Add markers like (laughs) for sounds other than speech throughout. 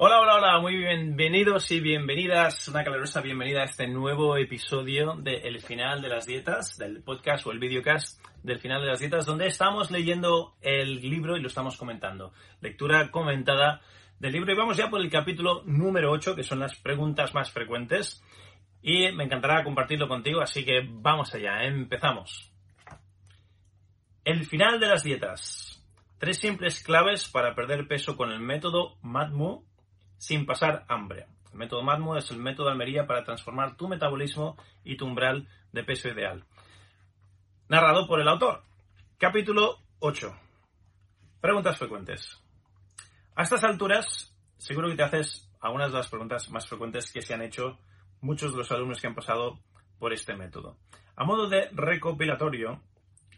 Hola, hola, hola, muy bienvenidos y bienvenidas, una calurosa bienvenida a este nuevo episodio de El final de las dietas, del podcast o el videocast del final de las dietas, donde estamos leyendo el libro y lo estamos comentando. Lectura comentada del libro y vamos ya por el capítulo número 8, que son las preguntas más frecuentes. Y me encantará compartirlo contigo, así que vamos allá, empezamos. El final de las dietas. Tres simples claves para perder peso con el método MADMU sin pasar hambre. El método MADMU es el método de Almería para transformar tu metabolismo y tu umbral de peso ideal. Narrado por el autor. Capítulo 8. Preguntas frecuentes. A estas alturas, seguro que te haces algunas de las preguntas más frecuentes que se han hecho muchos de los alumnos que han pasado por este método. A modo de recopilatorio,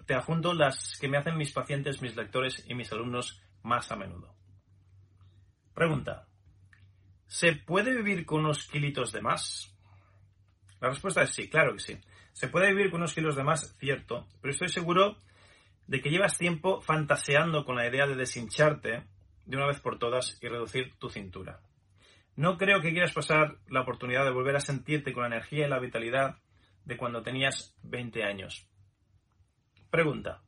te adjunto las que me hacen mis pacientes, mis lectores y mis alumnos más a menudo. Pregunta. ¿Se puede vivir con unos kilitos de más? La respuesta es sí, claro que sí. Se puede vivir con unos kilos de más, cierto, pero estoy seguro de que llevas tiempo fantaseando con la idea de deshincharte de una vez por todas y reducir tu cintura. No creo que quieras pasar la oportunidad de volver a sentirte con la energía y la vitalidad de cuando tenías 20 años. Pregunta.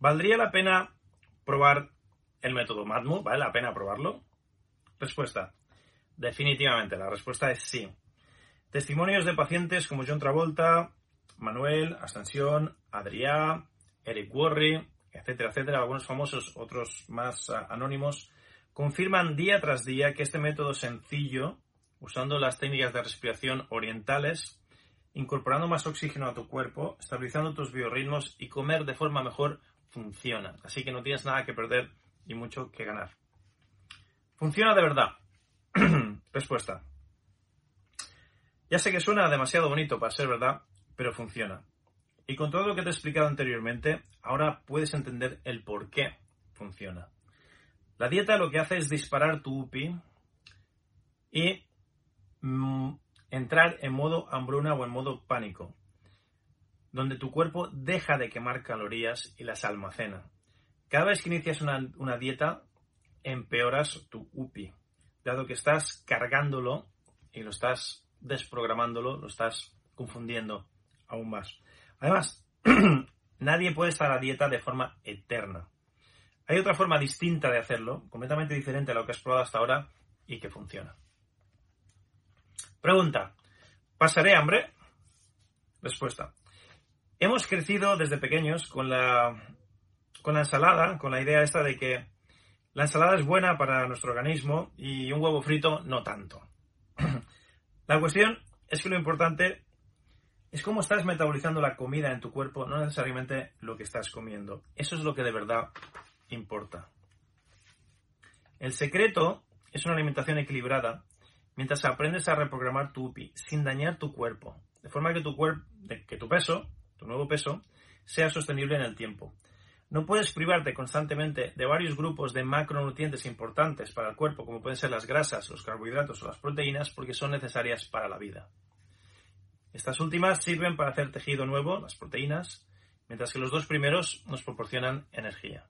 ¿Valdría la pena probar el método MADMU? ¿Vale la pena probarlo? Respuesta. Definitivamente, la respuesta es sí. Testimonios de pacientes como John Travolta, Manuel, Ascensión, Adrià, Eric Worre, etcétera, etcétera, algunos famosos, otros más anónimos, confirman día tras día que este método sencillo, usando las técnicas de respiración orientales, incorporando más oxígeno a tu cuerpo, estabilizando tus biorritmos y comer de forma mejor, funciona. Así que no tienes nada que perder y mucho que ganar. ¿Funciona de verdad? (clears throat) Respuesta. Ya sé que suena demasiado bonito para ser verdad, pero funciona. Y con todo lo que te he explicado anteriormente, ahora puedes entender el por qué funciona. La dieta lo que hace es disparar tu UPI y mm, entrar en modo hambruna o en modo pánico, donde tu cuerpo deja de quemar calorías y las almacena. Cada vez que inicias una, una dieta, empeoras tu UPI, dado que estás cargándolo y lo estás desprogramándolo, lo estás confundiendo aún más. Además, (clears throat) nadie puede estar a dieta de forma eterna. Hay otra forma distinta de hacerlo, completamente diferente a lo que has probado hasta ahora y que funciona. Pregunta, ¿pasaré hambre? Respuesta. Hemos crecido desde pequeños con la, con la ensalada, con la idea esta de que la ensalada es buena para nuestro organismo y un huevo frito no tanto. (clears throat) la cuestión es que lo importante es cómo estás metabolizando la comida en tu cuerpo, no necesariamente lo que estás comiendo. Eso es lo que de verdad importa. El secreto es una alimentación equilibrada mientras aprendes a reprogramar tu UPI sin dañar tu cuerpo, de forma que tu, cuerpo, que tu peso, tu nuevo peso, sea sostenible en el tiempo. No puedes privarte constantemente de varios grupos de macronutrientes importantes para el cuerpo, como pueden ser las grasas, los carbohidratos o las proteínas, porque son necesarias para la vida. Estas últimas sirven para hacer tejido nuevo, las proteínas, mientras que los dos primeros nos proporcionan energía.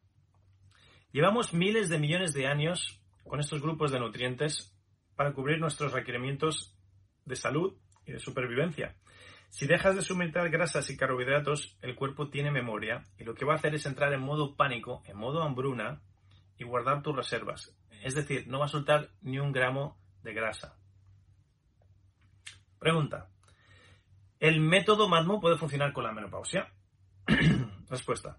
Llevamos miles de millones de años con estos grupos de nutrientes para cubrir nuestros requerimientos de salud y de supervivencia. Si dejas de suministrar grasas y carbohidratos, el cuerpo tiene memoria y lo que va a hacer es entrar en modo pánico, en modo hambruna y guardar tus reservas. Es decir, no va a soltar ni un gramo de grasa. Pregunta. ¿El método MADMO puede funcionar con la menopausia? (clears throat) Respuesta.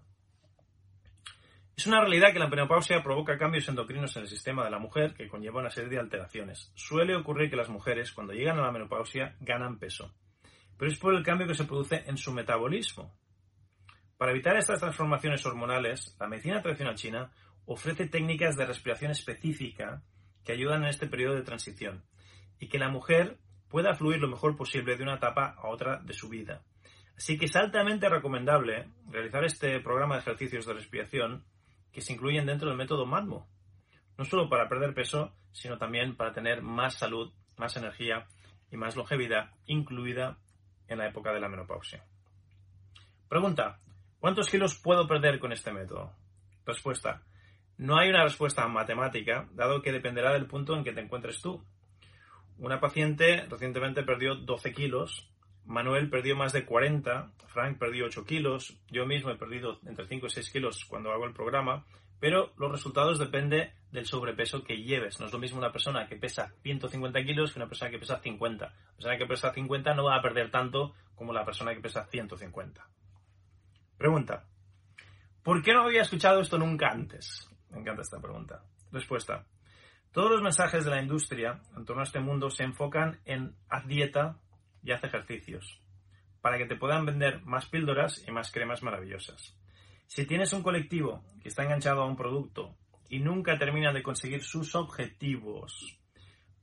Es una realidad que la menopausia provoca cambios endocrinos en el sistema de la mujer que conlleva una serie de alteraciones. Suele ocurrir que las mujeres, cuando llegan a la menopausia, ganan peso pero es por el cambio que se produce en su metabolismo. Para evitar estas transformaciones hormonales, la medicina tradicional china ofrece técnicas de respiración específica que ayudan en este periodo de transición y que la mujer pueda fluir lo mejor posible de una etapa a otra de su vida. Así que es altamente recomendable realizar este programa de ejercicios de respiración que se incluyen dentro del método MADMO, no solo para perder peso, sino también para tener más salud, más energía y más longevidad, incluida en la época de la menopausia. Pregunta, ¿cuántos kilos puedo perder con este método? Respuesta, no hay una respuesta matemática, dado que dependerá del punto en que te encuentres tú. Una paciente recientemente perdió 12 kilos, Manuel perdió más de 40, Frank perdió 8 kilos, yo mismo he perdido entre 5 y 6 kilos cuando hago el programa, pero los resultados dependen del sobrepeso que lleves. No es lo mismo una persona que pesa 150 kilos que una persona que pesa 50. La persona que pesa 50 no va a perder tanto como la persona que pesa 150. Pregunta. ¿Por qué no había escuchado esto nunca antes? Me encanta esta pregunta. Respuesta. Todos los mensajes de la industria en torno a este mundo se enfocan en haz dieta y haz ejercicios, para que te puedan vender más píldoras y más cremas maravillosas. Si tienes un colectivo que está enganchado a un producto y nunca termina de conseguir sus objetivos,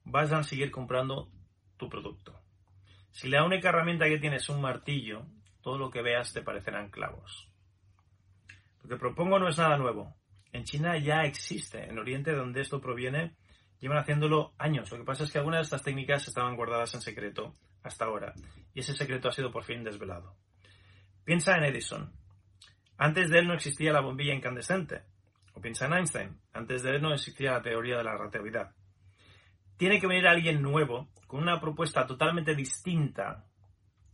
vas a seguir comprando tu producto. Si la única herramienta que tienes es un martillo, todo lo que veas te parecerán clavos. Lo que propongo no es nada nuevo. En China ya existe, en Oriente donde esto proviene, llevan haciéndolo años. Lo que pasa es que algunas de estas técnicas estaban guardadas en secreto hasta ahora, y ese secreto ha sido por fin desvelado. Piensa en Edison. Antes de él no existía la bombilla incandescente. O piensa en Einstein. Antes de él no existía la teoría de la relatividad. Tiene que venir alguien nuevo, con una propuesta totalmente distinta,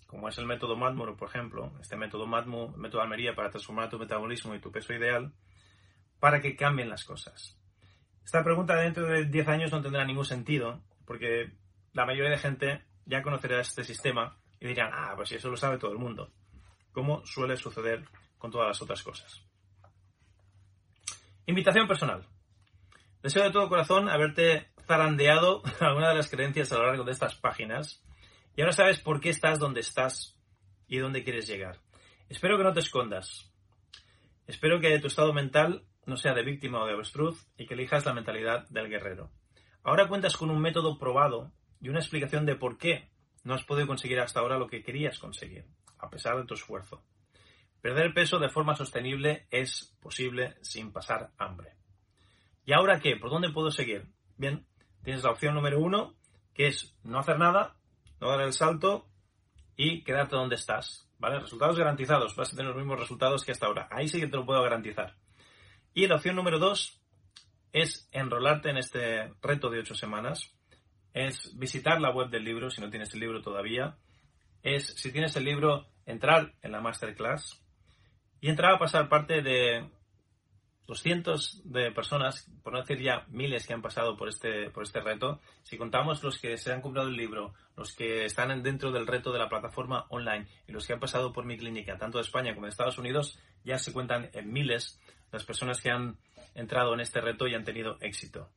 como es el método Madmur, por ejemplo, este método Madmur, el método Almería para transformar tu metabolismo y tu peso ideal, para que cambien las cosas. Esta pregunta dentro de 10 años no tendrá ningún sentido, porque la mayoría de gente ya conocerá este sistema y dirán, ah, pues si eso lo sabe todo el mundo, como suele suceder con todas las otras cosas. Invitación personal. Deseo de todo corazón haberte zarandeado (laughs) alguna de las creencias a lo largo de estas páginas y ahora sabes por qué estás donde estás y dónde quieres llegar. Espero que no te escondas. Espero que tu estado mental no sea de víctima o de avestruz y que elijas la mentalidad del guerrero. Ahora cuentas con un método probado y una explicación de por qué no has podido conseguir hasta ahora lo que querías conseguir, a pesar de tu esfuerzo. Perder peso de forma sostenible es posible sin pasar hambre. ¿Y ahora qué? ¿Por dónde puedo seguir? Bien, tienes la opción número uno, que es no hacer nada, no dar el salto y quedarte donde estás. ¿Vale? Resultados garantizados. Vas a tener los mismos resultados que hasta ahora. Ahí sí que te lo puedo garantizar. Y la opción número dos es enrolarte en este reto de ocho semanas. Es visitar la web del libro si no tienes el libro todavía. Es, si tienes el libro, entrar en la masterclass y entraba a pasar parte de los cientos de personas, por no decir ya miles que han pasado por este, por este reto. Si contamos los que se han comprado el libro, los que están dentro del reto de la plataforma online y los que han pasado por mi clínica, tanto de España como de Estados Unidos, ya se cuentan en miles las personas que han entrado en este reto y han tenido éxito.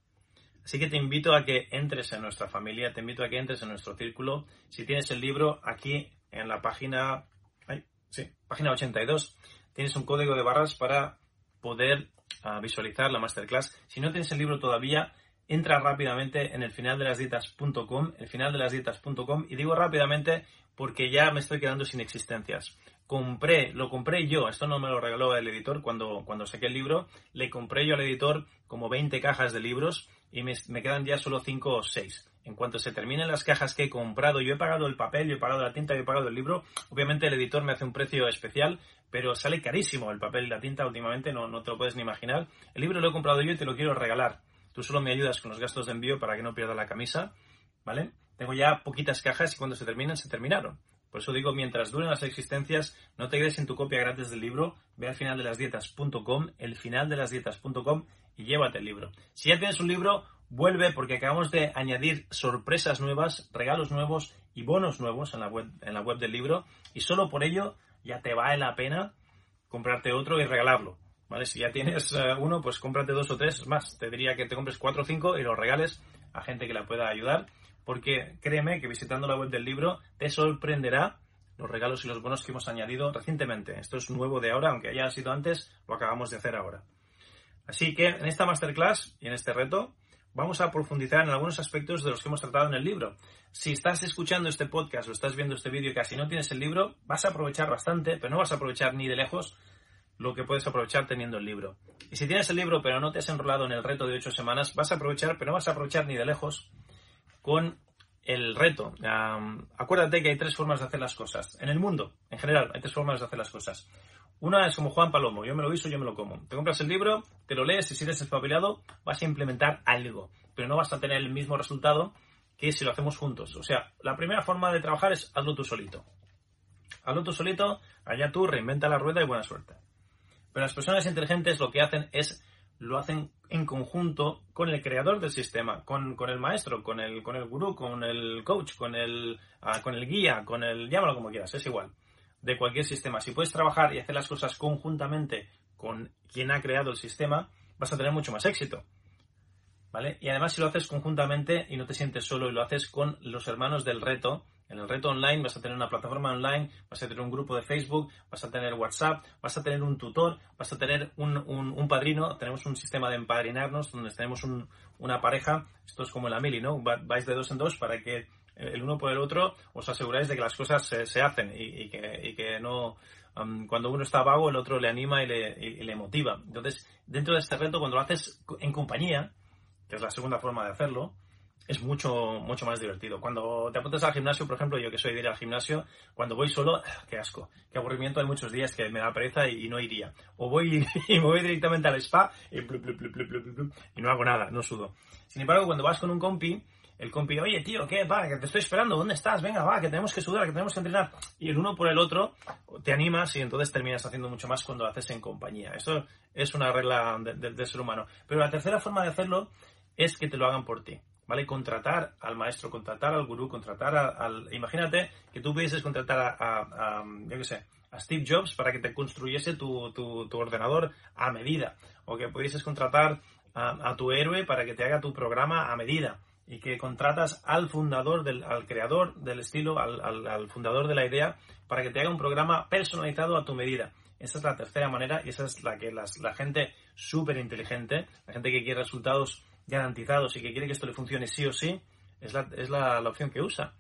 Así que te invito a que entres en nuestra familia, te invito a que entres en nuestro círculo. Si tienes el libro aquí en la página, ay, sí, página 82, tienes un código de barras para poder ah, visualizar la masterclass. Si no tienes el libro todavía, entra rápidamente en el final de las el final de las y digo rápidamente porque ya me estoy quedando sin existencias. Compré, lo compré yo, esto no me lo regaló el editor cuando, cuando saqué el libro, le compré yo al editor como 20 cajas de libros y me, me quedan ya solo 5 o 6 en cuanto se terminen las cajas que he comprado, yo he pagado el papel, yo he pagado la tinta, yo he pagado el libro, obviamente el editor me hace un precio especial, pero sale carísimo el papel y la tinta últimamente, no, no te lo puedes ni imaginar. El libro lo he comprado yo y te lo quiero regalar. Tú solo me ayudas con los gastos de envío para que no pierda la camisa, ¿vale? Tengo ya poquitas cajas y cuando se terminen, se terminaron. Por eso digo, mientras duren las existencias, no te quedes en tu copia gratis del libro, ve al final de las dietas.com, el final de las dietas.com y llévate el libro. Si ya tienes un libro, vuelve porque acabamos de añadir sorpresas nuevas, regalos nuevos y bonos nuevos en la web, en la web del libro y solo por ello ya te vale la pena comprarte otro y regalarlo. ¿Vale? Si ya tienes eh, uno, pues cómprate dos o tres más. Te diría que te compres cuatro o cinco y los regales a gente que la pueda ayudar porque créeme que visitando la web del libro te sorprenderá los regalos y los bonos que hemos añadido recientemente. Esto es nuevo de ahora, aunque haya sido antes, lo acabamos de hacer ahora. Así que en esta masterclass y en este reto vamos a profundizar en algunos aspectos de los que hemos tratado en el libro. Si estás escuchando este podcast o estás viendo este vídeo y casi no tienes el libro, vas a aprovechar bastante, pero no vas a aprovechar ni de lejos lo que puedes aprovechar teniendo el libro. Y si tienes el libro pero no te has enrolado en el reto de 8 semanas, vas a aprovechar, pero no vas a aprovechar ni de lejos con el reto. acuérdate que hay tres formas de hacer las cosas. En el mundo, en general, hay tres formas de hacer las cosas. Una es como Juan Palomo, yo me lo hizo, yo me lo como. Te compras el libro, te lo lees y si eres espabilado vas a implementar algo, pero no vas a tener el mismo resultado que si lo hacemos juntos. O sea, la primera forma de trabajar es hazlo tú solito. Hazlo tú solito, allá tú, reinventa la rueda y buena suerte. Pero las personas inteligentes lo que hacen es lo hacen en conjunto con el creador del sistema, con, el maestro, con el, con el gurú, con el coach, con el, ah, con el guía, con el, llámalo como quieras, es igual, de cualquier sistema. Si puedes trabajar y hacer las cosas conjuntamente con quien ha creado el sistema, vas a tener mucho más éxito. ¿Vale? Y además si lo haces conjuntamente y no te sientes solo y lo haces con los hermanos del reto, en el reto online vas a tener una plataforma online, vas a tener un grupo de Facebook, vas a tener WhatsApp, vas a tener un tutor, vas a tener un, padrino. Tenemos un sistema de empadrinarnos donde tenemos una pareja. Esto es como la mili, ¿no? Vais de dos en dos para que el uno por el otro os aseguráis de que las cosas se, hacen y, que, no. Cuando uno está vago, el otro le anima y le, y le motiva. Entonces, dentro de este reto, cuando lo haces en compañía, que es la segunda forma de hacerlo, es mucho, mucho más divertido. Cuando te apuntas al gimnasio, por ejemplo, yo que soy de ir al gimnasio, cuando voy solo, qué asco, qué aburrimiento, hay muchos días que me da pereza y, no iría. O voy (laughs) y me voy directamente al spa y, no hago nada, no sudo. Sin embargo, cuando vas con un compi, el compi, oye tío, ¿qué? Va, que te estoy esperando, ¿dónde estás? Venga, va, que tenemos que sudar, que tenemos que entrenar. Y el uno por el otro te animas y entonces terminas haciendo mucho más cuando lo haces en compañía. Eso es una regla del ser humano. Pero la tercera forma de hacerlo es que te lo hagan por ti. ¿Vale? Contratar al maestro, contratar al gurú, contratar al... Imagínate que tú pudieses contratar a, yo qué sé, a Steve Jobs para que te construyese tu, tu, ordenador a medida, o que pudieses contratar a, tu héroe para que te haga tu programa a medida, y que contratas al fundador, del, al creador del estilo, al, al, fundador de la idea, para que te haga un programa personalizado a tu medida. Esa es la tercera manera y esa es la que la gente súper inteligente, la gente que quiere resultados garantizados y que quiere que esto le funcione sí o sí, es la, es la, opción que usa.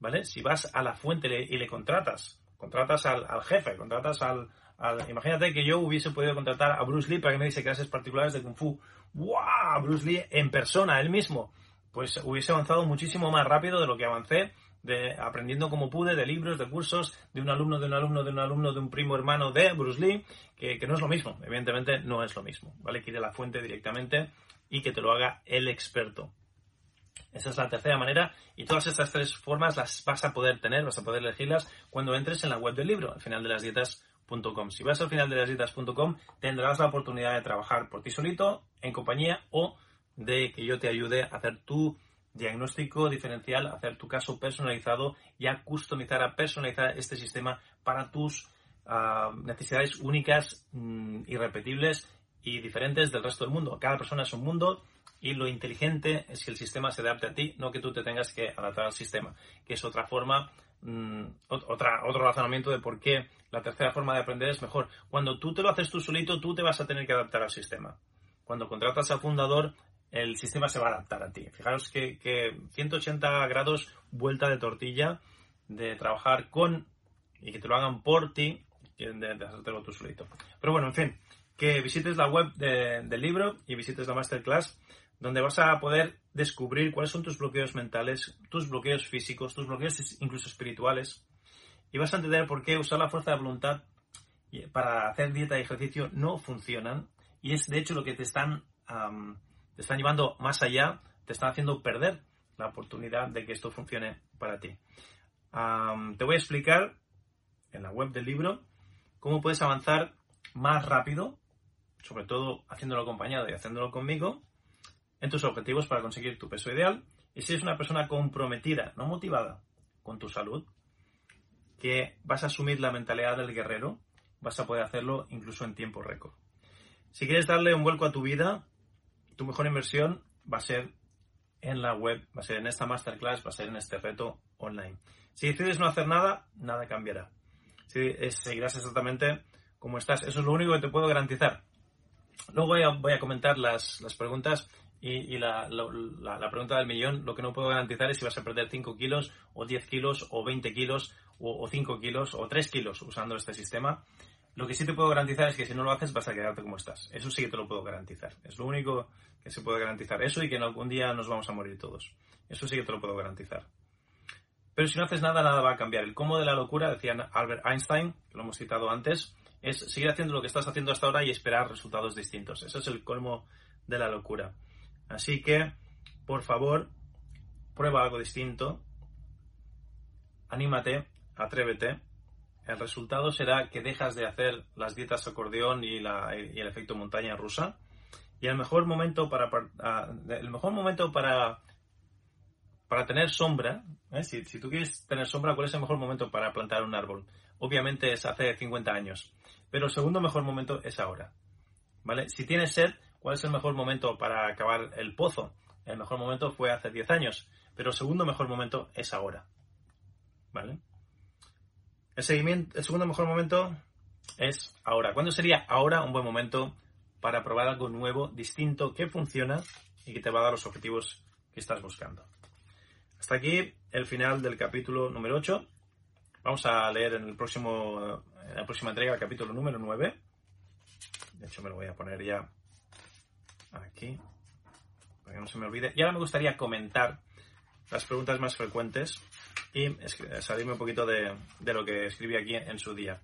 ¿Vale? Si vas a la fuente y le contratas, contratas al, jefe, contratas al, Imagínate que yo hubiese podido contratar a Bruce Lee para que me diese clases particulares de Kung Fu. ¡Wow! Bruce Lee en persona, él mismo. Pues hubiese avanzado muchísimo más rápido de lo que avancé, de, aprendiendo como pude, de libros, de cursos, de un alumno, de un alumno, de un alumno, de un primo hermano de Bruce Lee, que, que no es lo mismo. Evidentemente no es lo mismo. ¿Vale? Que ir a la fuente directamente y que te lo haga el experto. Esa es la tercera manera y todas estas tres formas las vas a poder tener, vas a poder elegirlas cuando entres en la web del libro, al final de las dietas.com. Si vas al final de las dietas.com tendrás la oportunidad de trabajar por ti solito, en compañía o de que yo te ayude a hacer tu diagnóstico diferencial, hacer tu caso personalizado y a customizar, a personalizar este sistema para tus ah, necesidades únicas, mm, irrepetibles y diferentes del resto del mundo. Cada persona es un mundo y lo inteligente es que el sistema se adapte a ti, no que tú te tengas que adaptar al sistema, que es otra forma, mm, otra, otro razonamiento de por qué la tercera forma de aprender es mejor. Cuando tú te lo haces tú solito, tú te vas a tener que adaptar al sistema. Cuando contratas al fundador, el sistema se va a adaptar a ti. Fijaros que, que 180 grados vuelta de tortilla de trabajar con y que te lo hagan por ti, de, de hacértelo tú solito. Pero bueno, en fin, que visites la web del libro y visites la masterclass, donde vas a poder descubrir cuáles son tus bloqueos mentales, tus bloqueos físicos, tus bloqueos incluso espirituales, y vas a entender por qué usar la fuerza de voluntad para hacer dieta y ejercicio no funcionan, y es de hecho lo que te están, te están llevando más allá, te están haciendo perder la oportunidad de que esto funcione para ti. te voy a explicar en la web del libro cómo puedes avanzar más rápido, sobre todo haciéndolo acompañado y haciéndolo conmigo, en tus objetivos para conseguir tu peso ideal. Y si eres una persona comprometida, no motivada, con tu salud, que vas a asumir la mentalidad del guerrero, vas a poder hacerlo incluso en tiempo récord. Si quieres darle un vuelco a tu vida, tu mejor inversión va a ser en la web, va a ser en esta masterclass, va a ser en este reto online. Si decides no hacer nada, nada cambiará. Si seguirás exactamente como estás. Eso es lo único que te puedo garantizar. Luego voy a, comentar las, las preguntas y, la, la, pregunta del millón. Lo que no puedo garantizar es si vas a perder 5 kilos o 10 kilos o 20 kilos o, 5 kilos o 3 kilos usando este sistema. Lo que sí te puedo garantizar es que si no lo haces vas a quedarte como estás. Eso sí que te lo puedo garantizar. Es lo único que se puede garantizar. Eso y que algún día nos vamos a morir todos. Eso sí que te lo puedo garantizar. Pero si no haces nada, nada va a cambiar. El cómo de la locura, decía Albert Einstein, que lo hemos citado antes, es seguir haciendo lo que estás haciendo hasta ahora y esperar resultados distintos. Eso es el colmo de la locura. Así que, por favor, prueba algo distinto, anímate, atrévete. El resultado será que dejas de hacer las dietas acordeón y, el efecto montaña rusa. Y el mejor momento para, el mejor momento para para tener sombra, ¿eh? si, tú quieres tener sombra, ¿cuál es el mejor momento para plantar un árbol? Obviamente es hace 50 años, pero el segundo mejor momento es ahora. ¿Vale? Si tienes sed, ¿cuál es el mejor momento para acabar el pozo? El mejor momento fue hace 10 años, pero el segundo mejor momento es ahora. ¿Vale? El, seguimiento, el segundo mejor momento es ahora. ¿Cuándo sería ahora un buen momento para probar algo nuevo, distinto, que funciona y que te va a dar los objetivos que estás buscando? Hasta aquí el final del capítulo número 8. Vamos a leer en, el próximo, en la próxima entrega el capítulo número 9. De hecho, me lo voy a poner ya aquí, para que no se me olvide. Y ahora me gustaría comentar las preguntas más frecuentes y salirme un poquito de, de lo que escribí aquí en su día.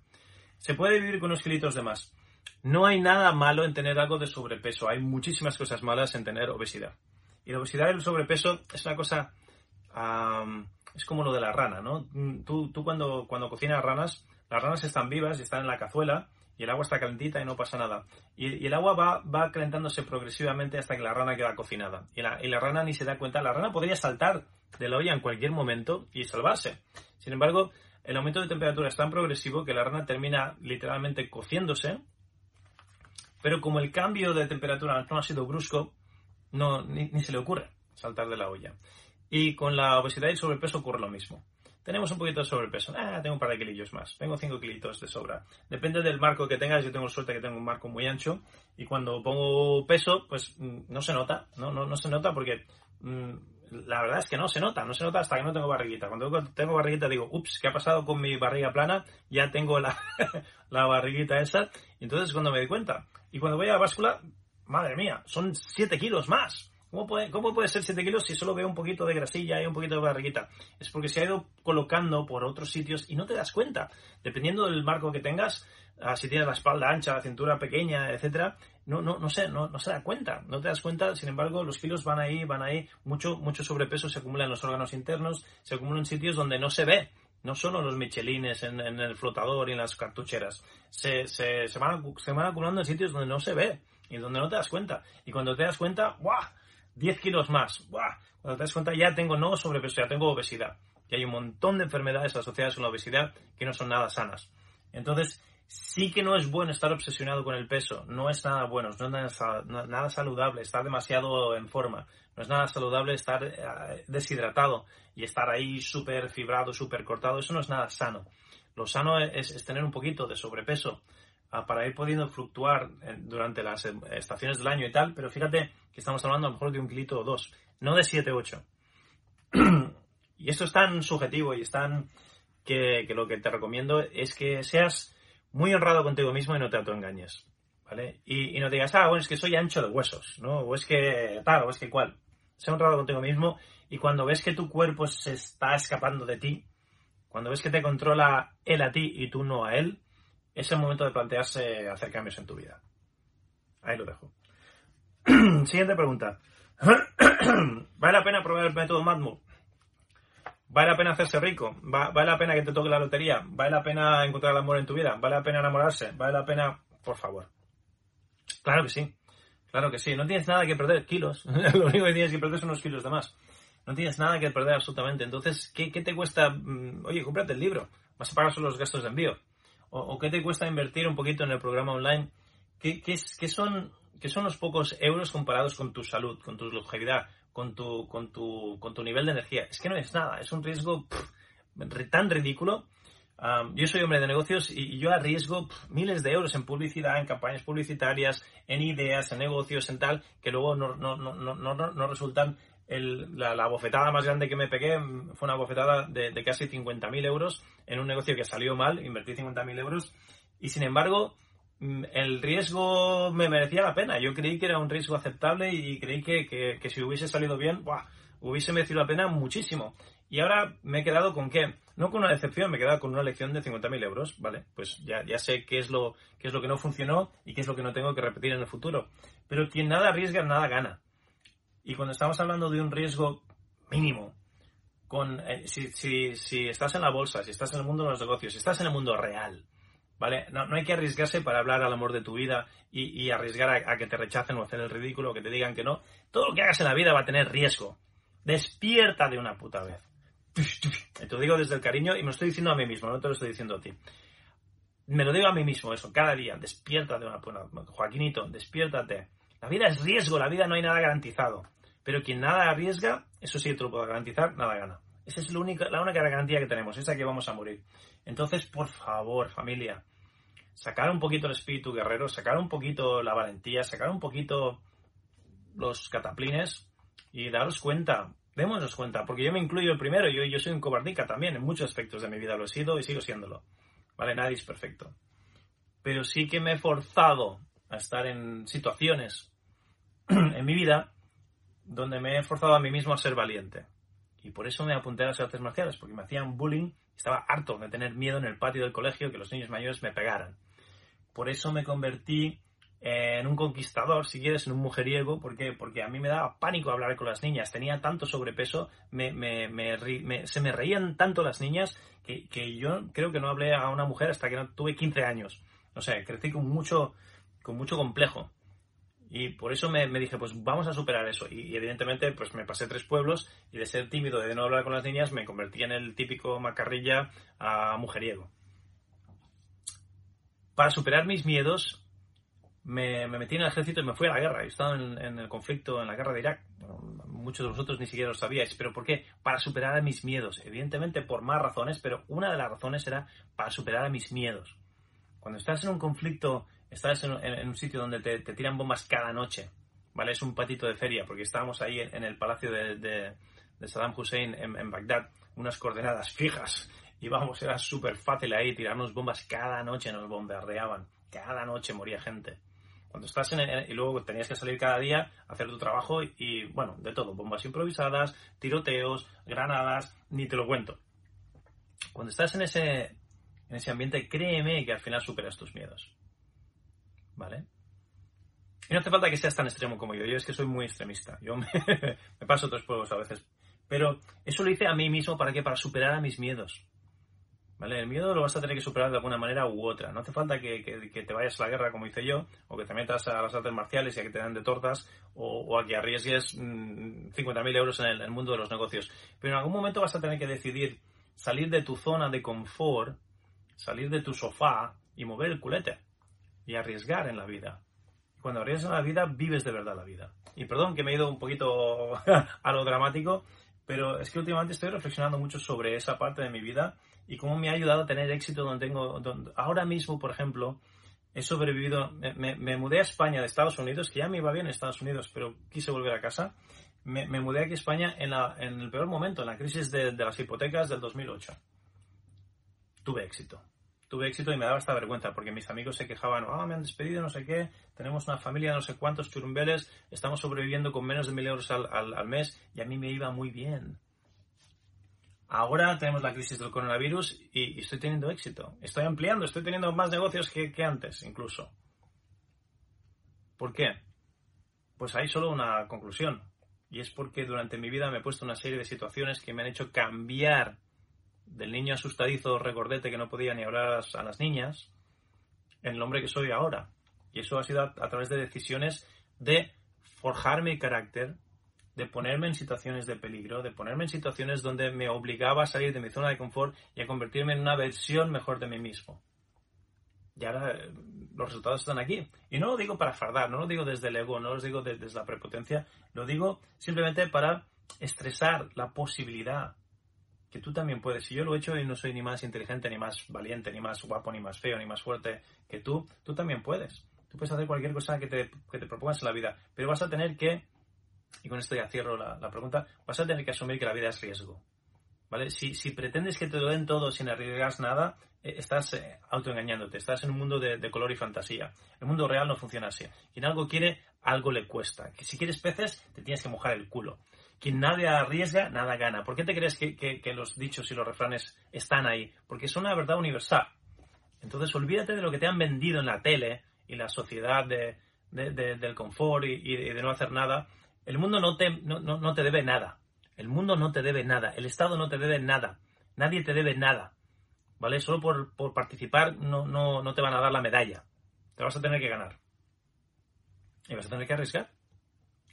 ¿Se puede vivir con unos kilitos de más? No hay nada malo en tener algo de sobrepeso. Hay muchísimas cosas malas en tener obesidad. Y la obesidad y el sobrepeso es una cosa es como lo de la rana, ¿no? Mm, tú, tú cuando, cuando cocinas ranas, las ranas están vivas y están en la cazuela y el agua está calentita y no pasa nada. Y, el agua va, va, calentándose progresivamente hasta que la rana queda cocinada. Y la, y la rana ni se da cuenta. La rana podría saltar de la olla en cualquier momento y salvarse. Sin embargo, el aumento de temperatura es tan progresivo que la rana termina literalmente cociéndose. Pero como el cambio de temperatura no ha sido brusco, no, ni se le ocurre saltar de la olla. Y con la obesidad y el sobrepeso ocurre lo mismo. Tenemos un poquito de sobrepeso. Ah, tengo un par de kilillos más. Tengo 5 kilitos de sobra. Depende del marco que tengas. Yo tengo suerte que tengo un marco muy ancho. Y cuando pongo peso, pues mm, no se nota. No, no, no se nota porque mm, la verdad es que no se nota. No se nota hasta que no tengo barriguita. Cuando tengo barriguita digo, ups, ¿qué ha pasado con mi barriga plana? Ya tengo la, (laughs) la barriguita esa. Entonces cuando me doy cuenta. Y cuando voy a la báscula, madre mía, son 7 kilos más. ¿Cómo puede, ¿Cómo puede ser 7 kilos si solo veo un poquito de grasilla y un poquito de barriguita? Es porque se ha ido colocando por otros sitios y no te das cuenta. Dependiendo del marco que tengas, ah, si tienes la espalda ancha, la cintura pequeña, etcétera, no, no, no sé, no, no se da cuenta. No te das cuenta, sin embargo, los kilos van ahí, van ahí, mucho, mucho sobrepeso se acumula en los órganos internos, se acumula en sitios donde no se ve. No solo los michelines en, el flotador y en las cartucheras. Se, se, se, van, se van acumulando en sitios donde no se ve y donde no te das cuenta. Y cuando te das cuenta, ¡guau! 10 kilos más. ¡Buah! Cuando te das cuenta ya tengo no sobrepeso, ya tengo obesidad. Y hay un montón de enfermedades asociadas con la obesidad que no son nada sanas. Entonces, sí que no es bueno estar obsesionado con el peso. No es nada bueno, no es nada, saludable estar demasiado en forma. No es nada saludable estar eh, deshidratado y estar ahí súper fibrado, súper cortado. Eso no es nada sano. Lo sano es tener un poquito de sobrepeso para ir pudiendo fluctuar eh, durante las eh, estaciones del año y tal, pero fíjate que estamos hablando a lo mejor de un kilito o dos, no de 7 8. (clears throat) y esto es tan subjetivo y es tan que, lo que te recomiendo es que seas muy honrado contigo mismo y no te autoengañes, ¿vale? Y, y no te digas, ah, bueno, es que soy ancho de huesos, ¿no? O es que tal, o es que cual. Sé honrado contigo mismo y cuando ves que tu cuerpo se está escapando de ti, cuando ves que te controla él a ti y tú no a él, es el momento de plantearse hacer cambios en tu vida. Ahí lo dejo. (clears throat) Siguiente pregunta. (clears throat) ¿Vale la pena probar el método MadMove? ¿Vale la pena hacerse rico? ¿Vale la pena que te toque la lotería? ¿Vale la pena encontrar el amor en tu vida? ¿Vale la pena enamorarse? ¿Vale la pena? Por favor. Claro que sí. Claro que sí. No tienes nada que perder. Kilos. (laughs) Lo único que tienes que perder son unos kilos de más. No tienes nada que perder absolutamente. Entonces, ¿qué, te cuesta? Mm, oye, cómprate el libro. Vas a pagar solo los gastos de envío. O, qué te cuesta invertir un poquito en el programa online? ¿Qué, son, ¿Qué son los pocos euros comparados con tu salud, con tu longevidad, con tu, con tu, con tu nivel de energía? Es que no es nada. Es un riesgo tan ridículo. yo soy hombre de negocios y, yo arriesgo miles de euros en publicidad, en campañas publicitarias, en ideas, en negocios, en tal, que luego no, no, no, no resultan la, bofetada más grande que me pegué fue una bofetada de, casi 50.000 euros en un negocio que salió mal, invertí 50.000 euros y sin embargo mm, el riesgo me merecía la pena. Yo creí que era un riesgo aceptable y creí que, si hubiese salido bien, hubiese merecido la pena muchísimo. Y ahora me he quedado con qué? No con una decepción, me he quedado con una lección de 50.000 euros, ¿vale? Pues ya, ya sé qué es, lo, qué es lo que no funcionó y qué es lo que no tengo que repetir en el futuro. Pero quien nada arriesga, nada gana. Y cuando estamos hablando de un riesgo mínimo, con, eh, si, estás en la bolsa, si estás en el mundo de los negocios, si estás en el mundo real, ¿vale? No, hay que arriesgarse para hablar al amor de tu vida y, arriesgar a, que te rechacen o hacer el ridículo, que te digan que no. Todo lo que hagas en la vida va a tener riesgo. Despierta de una puta vez. Te lo digo desde el cariño y me lo estoy diciendo a mí mismo, no te lo estoy diciendo a ti. Me lo digo a mí mismo eso, cada día. Despierta de una puta Joaquinito, despiértate la vida es riesgo, la vida no hay nada garantizado. Pero quien nada arriesga, eso sí te lo puedo garantizar, nada gana. Esa es la única, la única garantía que tenemos, esa que vamos a morir. Entonces, por favor, familia, sacar un poquito el espíritu guerrero, sacar un poquito la valentía, sacar un poquito los cataplines y daros cuenta, démonos cuenta, porque yo me incluyo el primero, yo, yo soy un cobardica también, en muchos aspectos de mi vida lo he sido y sigo siéndolo. ¿Vale? Nadie es perfecto. Pero sí que me he forzado a estar en situaciones (clears throat) en mi vida donde me he forzado a mí mismo a ser valiente. Y por eso me apunté a las artes marciales, porque me hacían bullying, estaba harto de tener miedo en el patio del colegio que los niños mayores me pegaran. Por eso me convertí en un conquistador, si quieres, en un mujeriego, porque, porque a mí me daba pánico hablar con las niñas, tenía tanto sobrepeso, se me reían tanto las niñas que, que, yo creo que no hablé a una mujer hasta que no tuve 15 años. O sea, crecí con mucho, con mucho complejo. Y por eso me, dije, pues vamos a superar eso. Y, evidentemente, pues me pasé tres pueblos y de ser tímido, de no hablar con las niñas, me convertí en el típico macarrilla a mujeriego. Para superar mis miedos, me, metí en el ejército y me fui a la guerra. He estado en, el conflicto, en la guerra de Irak. muchos de vosotros ni siquiera lo sabíais. ¿Pero por qué? Para superar a mis miedos. Evidentemente por más razones, pero una de las razones era para superar a mis miedos. Cuando estás en un conflicto estás en, un sitio donde te, tiran bombas cada noche, ¿vale? Es un patito de feria, porque estábamos ahí en, el palacio de, Saddam Hussein en, Bagdad, unas coordenadas fijas, y vamos, era súper fácil ahí tirarnos bombas cada noche, nos bombardeaban, cada noche moría gente. Cuando estás en, y luego tenías que salir cada día a hacer tu trabajo y, bueno, de todo, bombas improvisadas, tiroteos, granadas, ni te lo cuento. Cuando estás en ese, en ese ambiente, créeme que al final superas tus miedos. ¿Vale? Y no hace falta que seas tan extremo como yo. Yo es que soy muy extremista. Yo me, (laughs) paso otros juegos a veces. Pero eso lo hice a mí mismo para que para superar a mis miedos. ¿Vale? El miedo lo vas a tener que superar de alguna manera u otra. No hace falta que, te vayas a la guerra como hice yo, o que te metas a las artes marciales y a que te dan de tortas, o, a que arriesgues 50.000 mm, euros en el, mundo de los negocios. Pero en algún momento vas a tener que decidir salir de tu zona de confort, salir de tu sofá y mover el culete y arriesgar en la vida. Cuando arriesgas en la vida, vives de verdad la vida. Y perdón que me he ido un poquito (laughs) a lo dramático, pero es que últimamente estoy reflexionando mucho sobre esa parte de mi vida y cómo me ha ayudado a tener éxito donde tengo... ahora mismo, por ejemplo, he sobrevivido... Me, mudé a España de Estados Unidos, que ya me iba bien en Estados Unidos, pero quise volver a casa. Me, mudé aquí a España en, en, el peor momento, en la crisis de las hipotecas del 2008. Tuve éxito tuve éxito y me daba esta vergüenza porque mis amigos se quejaban, ah, me han despedido, no sé qué, tenemos una familia, no sé cuántos churumbeles, estamos sobreviviendo con menos de mil euros al, mes y a mí me iba muy bien. Ahora tenemos la crisis del coronavirus y, estoy teniendo éxito. Estoy ampliando, estoy teniendo más negocios que, que antes, incluso. ¿Por qué? Pues hay solo una conclusión. y es porque durante mi vida me he puesto una serie de situaciones que me han hecho cambiar del niño asustadizo recordete que no podía ni hablar a las niñas el hombre que soy ahora. Y eso ha sido a, través de decisiones de forjar mi carácter, de ponerme en situaciones de peligro, de ponerme en situaciones donde me obligaba a salir de mi zona de confort y a convertirme en una versión mejor de mí mismo. Y ahora eh, los resultados están aquí. Y no lo digo para fardar, no lo digo desde el ego, no lo digo desde la prepotencia, lo digo simplemente para estresar la posibilidad que tú también puedes. Si yo lo he hecho y no soy ni más inteligente, ni más valiente, ni más guapo, ni más feo, ni más fuerte que tú, tú también puedes. Tú puedes hacer cualquier cosa que te, que te propongas en la vida, pero vas a tener que, y con esto ya cierro la, pregunta, vas a tener que asumir que la vida es riesgo. ¿Vale? Si, si pretendes que te lo den todo sin arriesgar nada, eh, estás eh, autoengañándote, estás en un mundo de, de, color y fantasía. El mundo real no funciona así. Quien algo quiere, algo le cuesta. Que si quieres peces, te tienes que mojar el culo. Quien nada arriesga, nada gana. ¿Por qué te crees que, los dichos y los refranes están ahí? Porque son una verdad universal. Entonces, olvídate de lo que te han vendido en la tele y la sociedad del confort y, de no hacer nada. El mundo no te, no, te debe nada. El mundo no te debe nada. El Estado no te debe nada. Nadie te debe nada. ¿Vale? Solo por, por participar no, no, no te van a dar la medalla. Te vas a tener que ganar. Y vas a tener que arriesgar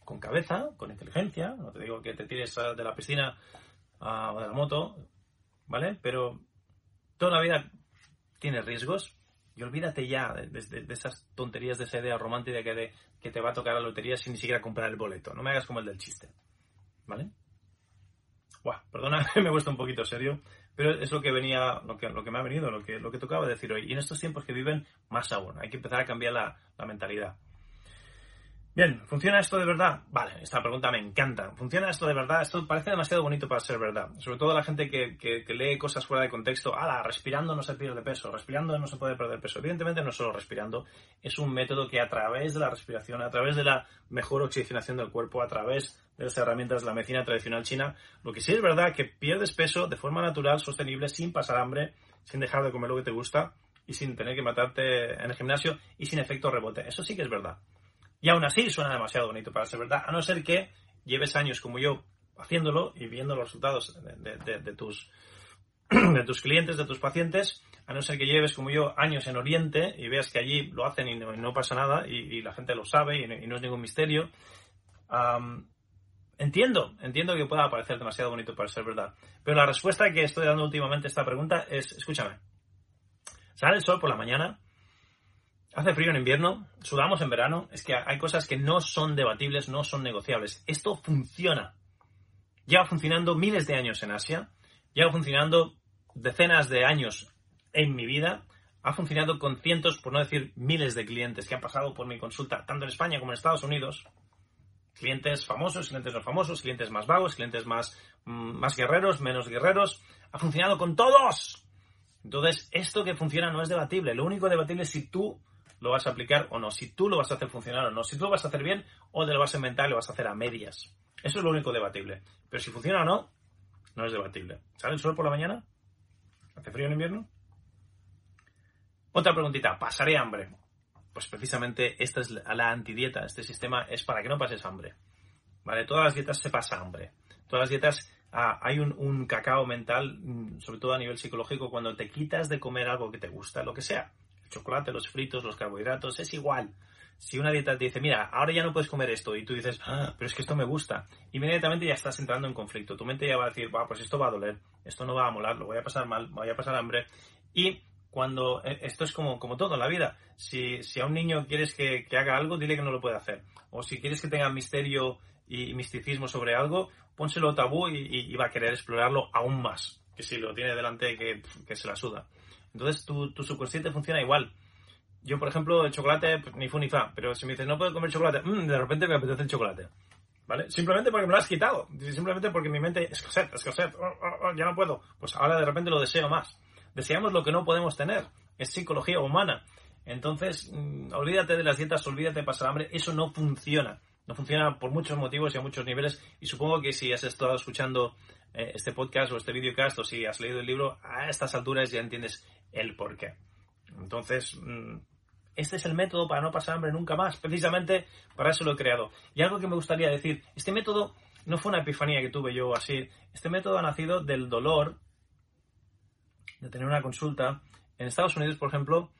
con cabeza, con inteligencia, no te digo que te tires de la piscina o de la moto, ¿vale? Pero toda la vida tiene riesgos y olvídate ya de, esas tonterías de esa idea romántica que, te va a tocar la lotería sin ni siquiera comprar el boleto. No me hagas como el del chiste, ¿vale? Buah, perdona, (laughs) me he puesto un poquito serio, pero es lo que venía, lo que, lo que me ha venido, lo que, lo que tocaba decir hoy. Y en estos tiempos que viven, más aún, hay que empezar a cambiar la mentalidad. Bien, ¿funciona esto de verdad? Vale, esta pregunta me encanta. ¿Funciona esto de verdad? Esto parece demasiado bonito para ser verdad. Sobre todo la gente que, lee cosas fuera de contexto. ¡Hala! Respirando no se pierde peso, respirando no se puede perder peso. Evidentemente no solo respirando, es un método que a través de la respiración, a través de la mejor oxigenación del cuerpo, a través de las herramientas de la medicina tradicional china, lo que sí es verdad que pierdes peso de forma natural, sostenible, sin pasar hambre, sin dejar de comer lo que te gusta y sin tener que matarte en el gimnasio y sin efecto rebote. Eso sí que es verdad. Y aún así suena demasiado bonito para ser verdad, a no ser que lleves años como yo haciéndolo y viendo los resultados de, tus, (clears throat) de tus clientes, de tus pacientes, a no ser que lleves como yo años en Oriente y veas que allí lo hacen y no, pasa nada y, la gente lo sabe y no, es ningún misterio. entiendo, entiendo que pueda parecer demasiado bonito para ser verdad. Pero la respuesta que estoy dando últimamente a esta pregunta es, escúchame, sale el sol por la mañana, Hace frío en invierno, sudamos en verano, es que hay cosas que no son debatibles, no son negociables. Esto funciona. Lleva funcionando miles de años en Asia, lleva funcionando decenas de años en mi vida, ha funcionado con cientos, por no decir miles de clientes que han pasado por mi consulta, tanto en España como en Estados Unidos. Clientes famosos, clientes no famosos, clientes más vagos, clientes más, mm, más guerreros, menos guerreros. Ha funcionado con todos. Entonces, esto que funciona no es debatible. Lo único debatible es si tú lo vas a aplicar o no, si tú lo vas a hacer funcionar o no, si tú lo vas a hacer bien o te lo vas a inventar y lo vas a hacer a medias. Eso es lo único debatible. Pero si funciona o no, no es debatible. ¿Sale el sol por la mañana? ¿Hace frío en invierno? Otra preguntita, ¿pasaré hambre? Pues precisamente esta es la antidieta, este sistema es para que no pases hambre. ¿Vale? Todas las dietas se pasa hambre. Todas las dietas ah, hay un, cacao mental, mm, sobre todo a nivel psicológico, cuando te quitas de comer algo que te gusta, lo que sea chocolate, los fritos, los carbohidratos, es igual. Si una dieta te dice, mira, ahora ya no puedes comer esto, y tú dices, ah, pero es que esto me gusta, inmediatamente ya estás entrando en conflicto. Tu mente ya va a decir, va, pues esto va a doler, esto no va a molar, lo voy a pasar mal, voy a pasar hambre. Y cuando eh, esto es como, como todo en la vida, si, si a un niño quieres que, haga algo, dile que no lo puede hacer. O si quieres que tenga misterio y misticismo sobre algo, pónselo tabú y, va a querer explorarlo aún más que si lo tiene delante que, que se la suda. Entonces tu, subconsciente funciona igual. Yo, por ejemplo, el chocolate, pues, ni fu ni fa, pero si me dices, no puedo comer chocolate, mm, de repente me apetece el chocolate. ¿Vale? Simplemente porque me lo has quitado. Simplemente porque mi mente, es escocet, escocet, oh, oh, oh, ya no puedo. Pues ahora de repente lo deseo más. Deseamos lo que no podemos tener. Es psicología humana. Entonces, mm, olvídate de las dietas, olvídate de pasar hambre. Eso no funciona. No funciona por muchos motivos y a muchos niveles. Y supongo que si has estado escuchando eh, este podcast o este videocast o si has leído el libro, a estas alturas ya entiendes el por qué. Entonces, mm, este es el método para no pasar hambre nunca más. Precisamente para eso lo he creado. Y algo que me gustaría decir, este método no fue una epifanía que tuve yo así. Este método ha nacido del dolor de tener una consulta. En Estados Unidos, por ejemplo,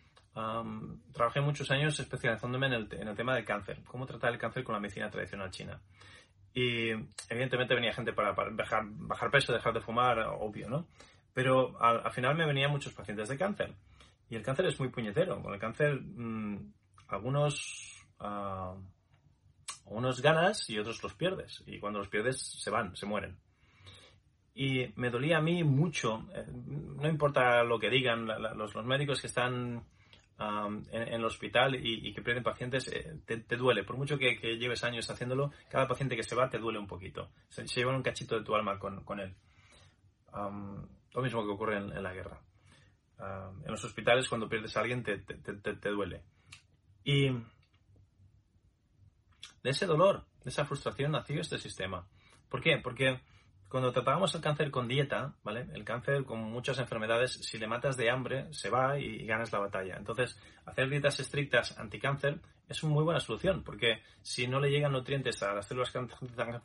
trabajé muchos años especializándome en el, tema del cáncer, cómo tratar el cáncer con la medicina tradicional china. Y evidentemente venía gente para, bajar, peso, dejar de fumar, obvio, ¿no? Pero al, final me venían muchos pacientes de cáncer. Y el cáncer es muy puñetero. Con el cáncer, mm, algunos, uh, ganas y otros los pierdes. Y cuando los pierdes, se van, se mueren. Y me dolía a mí mucho, eh, no importa lo que digan los, médicos que están en, el hospital y, que pierden pacientes, eh, te, duele. Por mucho que, lleves años haciéndolo, cada paciente que se va te duele un poquito. Se, llevan un cachito de tu alma con, con él. Lo mismo que ocurre en, la guerra. en los hospitales, cuando pierdes a alguien, te, duele. Y de ese dolor, de esa frustración, nació este sistema. ¿Por qué? Porque cuando tratábamos el cáncer con dieta, ¿vale? El cáncer, con muchas enfermedades, si le matas de hambre, se va y, ganas la batalla. Entonces, hacer dietas estrictas anticáncer es una muy buena solución, porque si no le llegan nutrientes a las células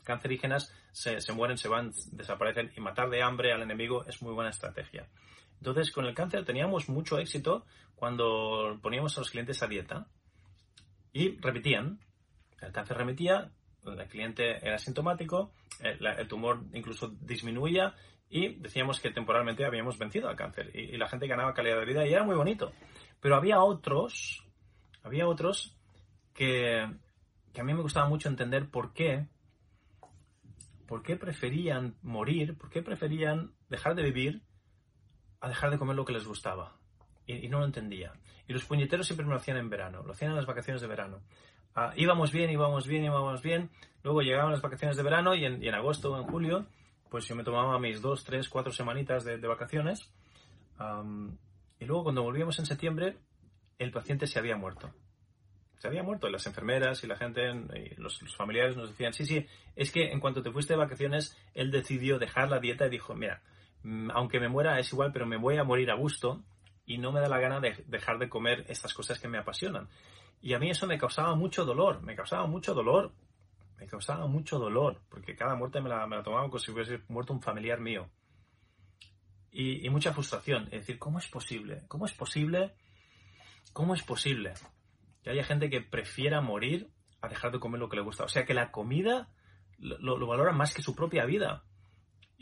cancerígenas, se, mueren, se van, desaparecen, y matar de hambre al enemigo es muy buena estrategia. Entonces, con el cáncer teníamos mucho éxito cuando poníamos a los clientes a dieta y repetían. El cáncer remitía, el cliente era sintomático, el, tumor incluso disminuía y decíamos que temporalmente habíamos vencido al cáncer y, la gente ganaba calidad de vida y era muy bonito. Pero había otros, había otros que, a mí me gustaba mucho entender por qué, por qué preferían morir, por qué preferían dejar de vivir a dejar de comer lo que les gustaba. Y, y, no lo entendía. Y los puñeteros siempre me lo hacían en verano, lo hacían en las vacaciones de verano. Ah, íbamos bien, íbamos bien, íbamos bien. Luego llegaban las vacaciones de verano y en, agosto o en julio, pues yo me tomaba mis dos, tres, cuatro semanitas de, vacaciones. y luego cuando volvíamos en septiembre, el paciente se había muerto. Se había muerto. Y las enfermeras y la gente, y los, familiares nos decían, sí, sí, es que en cuanto te fuiste de vacaciones, él decidió dejar la dieta y dijo, mira, mm, aunque me muera es igual, pero me voy a morir a gusto y no me da la gana de dejar de comer estas cosas que me apasionan. Y a mí eso me causaba mucho dolor, me causaba mucho dolor, me causaba mucho dolor, porque cada muerte me la, me la tomaba como si hubiese muerto un familiar mío. Y, y, mucha frustración, es decir, ¿cómo es posible? ¿Cómo es posible? ¿Cómo es posible que haya gente que prefiera morir a dejar de comer lo que le gusta? O sea, que la comida lo, lo valora más que su propia vida.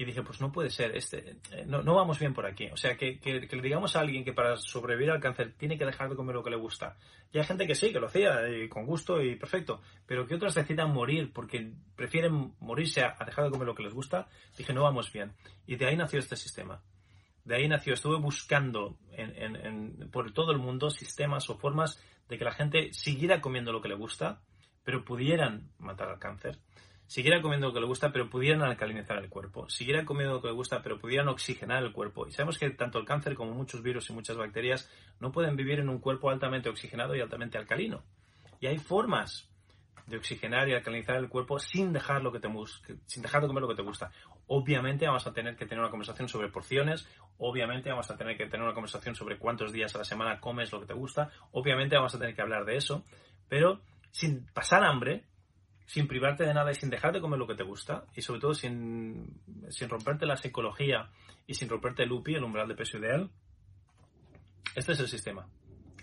Y dije, pues no puede ser, este, eh, no, no vamos bien por aquí. O sea, que, que, le digamos a alguien que para sobrevivir al cáncer tiene que dejar de comer lo que le gusta. Y hay gente que sí, que lo hacía y con gusto y perfecto, pero que otros decidan morir porque prefieren morirse a, dejar de comer lo que les gusta, dije, no vamos bien. Y de ahí nació este sistema. De ahí nació, estuve buscando por todo el mundo sistemas o formas de que la gente siguiera comiendo lo que le gusta, pero pudieran matar al cáncer siguiera comiendo lo que le gusta, pero pudieran alcalinizar el cuerpo, siguieran comiendo lo que le gusta, pero pudieran oxigenar el cuerpo. Y sabemos que tanto el cáncer como muchos virus y muchas bacterias no pueden vivir en un cuerpo altamente oxigenado y altamente alcalino. Y hay formas de oxigenar y alcalinizar el cuerpo sin dejar, lo que te, sin dejar de comer lo que te gusta. Obviamente vamos a tener que tener una conversación sobre porciones, obviamente vamos a tener que tener una conversación sobre cuántos días a la semana comes lo que te gusta, obviamente vamos a tener que hablar de eso, pero sin pasar hambre, sin privarte de nada y sin dejar de comer lo que te gusta y sobre todo sin, romperte la psicología y sin romperte el UPI, el umbral de peso ideal, este es el sistema,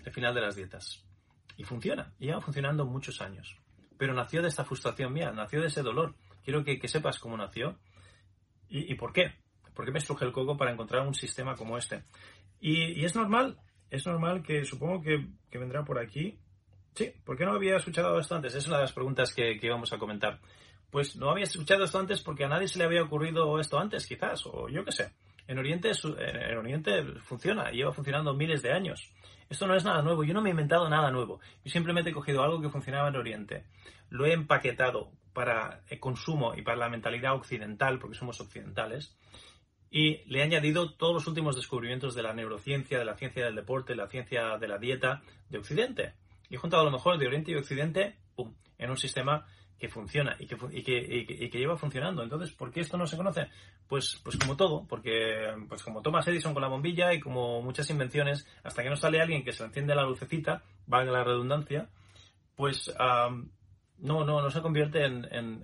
el final de las dietas. Y funciona, y lleva funcionando muchos años. Pero nació de esta frustración mía, nació de ese dolor. Quiero que, sepas cómo nació y, por qué. ¿Por qué me estruje el coco para encontrar un sistema como este? Y, es normal, es normal que supongo que, vendrá por aquí Sí, ¿por qué no había escuchado esto antes? Es una de las preguntas que, que íbamos a comentar. Pues no había escuchado esto antes porque a nadie se le había ocurrido esto antes, quizás, o yo qué sé. En Oriente, en Oriente funciona, lleva funcionando miles de años. Esto no es nada nuevo, yo no me he inventado nada nuevo. Yo simplemente he cogido algo que funcionaba en Oriente, lo he empaquetado para el consumo y para la mentalidad occidental, porque somos occidentales, y le he añadido todos los últimos descubrimientos de la neurociencia, de la ciencia del deporte, de la ciencia de la dieta de Occidente y he juntado lo mejor de Oriente y Occidente en un sistema que funciona y que, y que, y que, lleva funcionando. Entonces, ¿por qué esto no se conoce? Pues, pues como todo, porque pues como Thomas Edison con la bombilla y como muchas invenciones, hasta que no sale alguien que se enciende la lucecita, valga la redundancia, pues no, no, no se convierte en, en,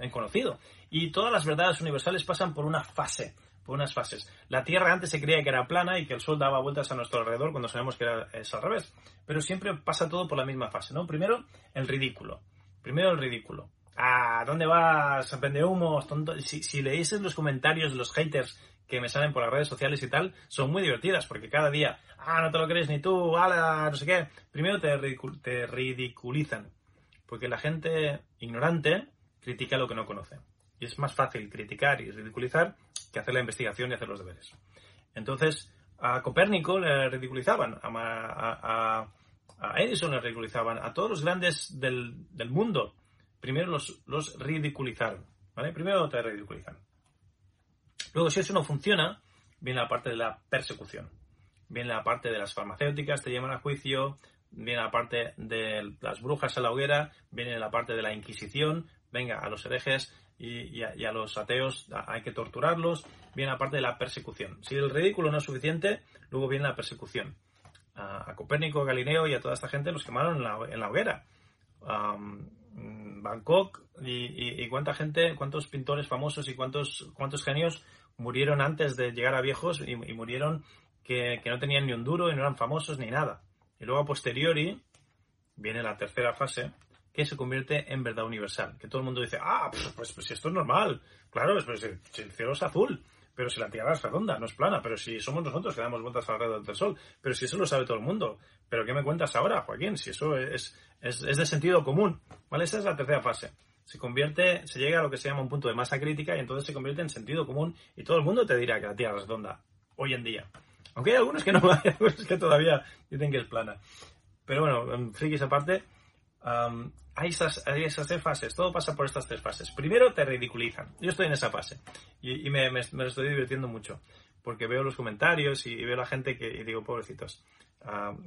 en conocido. Y todas las verdades universales pasan por una fase, por unas fases. La Tierra antes se creía que era plana y que el Sol daba vueltas a nuestro alrededor cuando sabemos que era, es al revés. Pero siempre pasa todo por la misma fase, ¿no? Primero, el ridículo. Primero, el ridículo. ¿A dónde vas? Vende humos, tonto. Si, si leéis en los comentarios de los haters que me salen por las redes sociales y tal, son muy divertidas, porque cada día, ah, no te lo crees ni tú, ala, no sé qué. Primero te, te ridiculizan, porque la gente ignorante critica lo que no conoce. Y es más fácil criticar y ridiculizar que hacer la investigación y hacer los deberes. Entonces, a Copérnico le ridiculizaban, a, Edison le ridiculizaban, a todos los grandes del, mundo. Primero los, los ridiculizaron, ¿vale? Primero te ridiculizan. Luego, si eso no funciona, viene la parte de la persecución. Viene la parte de las farmacéuticas, te llevan a juicio, viene la parte de las brujas a la hoguera, viene la parte de la Inquisición, venga, a los herejes y, a, los ateos hay que torturarlos, viene la parte de la persecución. Si el ridículo no es suficiente, luego viene la persecución. A, Copérnico, a Galileo y a toda esta gente los quemaron en la, hoguera. Bangkok y, cuánta gente, cuántos pintores famosos y cuántos, cuántos genios murieron antes de llegar a viejos y, murieron que, no tenían ni un duro y no eran famosos ni nada. Y luego a posteriori viene la tercera fase, que se convierte en verdad universal. Que todo el mundo dice, ah, pues, pues, esto es normal. Claro, pues, el, el cielo es azul, pero si la Tierra es redonda, no es plana, pero si somos nosotros que damos vueltas alrededor del Sol, pero si eso lo sabe todo el mundo. ¿Pero qué me cuentas ahora, Joaquín? Si eso es, es, es de sentido común. ¿Vale? Esa es la tercera fase. Se convierte, se llega a lo que se llama un punto de masa crítica y entonces se convierte en sentido común y todo el mundo te dirá que la Tierra es redonda hoy en día. Aunque hay algunos que no, (laughs) hay algunos que todavía dicen que es plana. Pero bueno, frikis aparte, hay, esas, hay esas tres fases, todo pasa por estas tres fases. Primero te ridiculizan, yo estoy en esa fase y, me, me, estoy divirtiendo mucho porque veo los comentarios y, veo la gente que y digo, pobrecitos,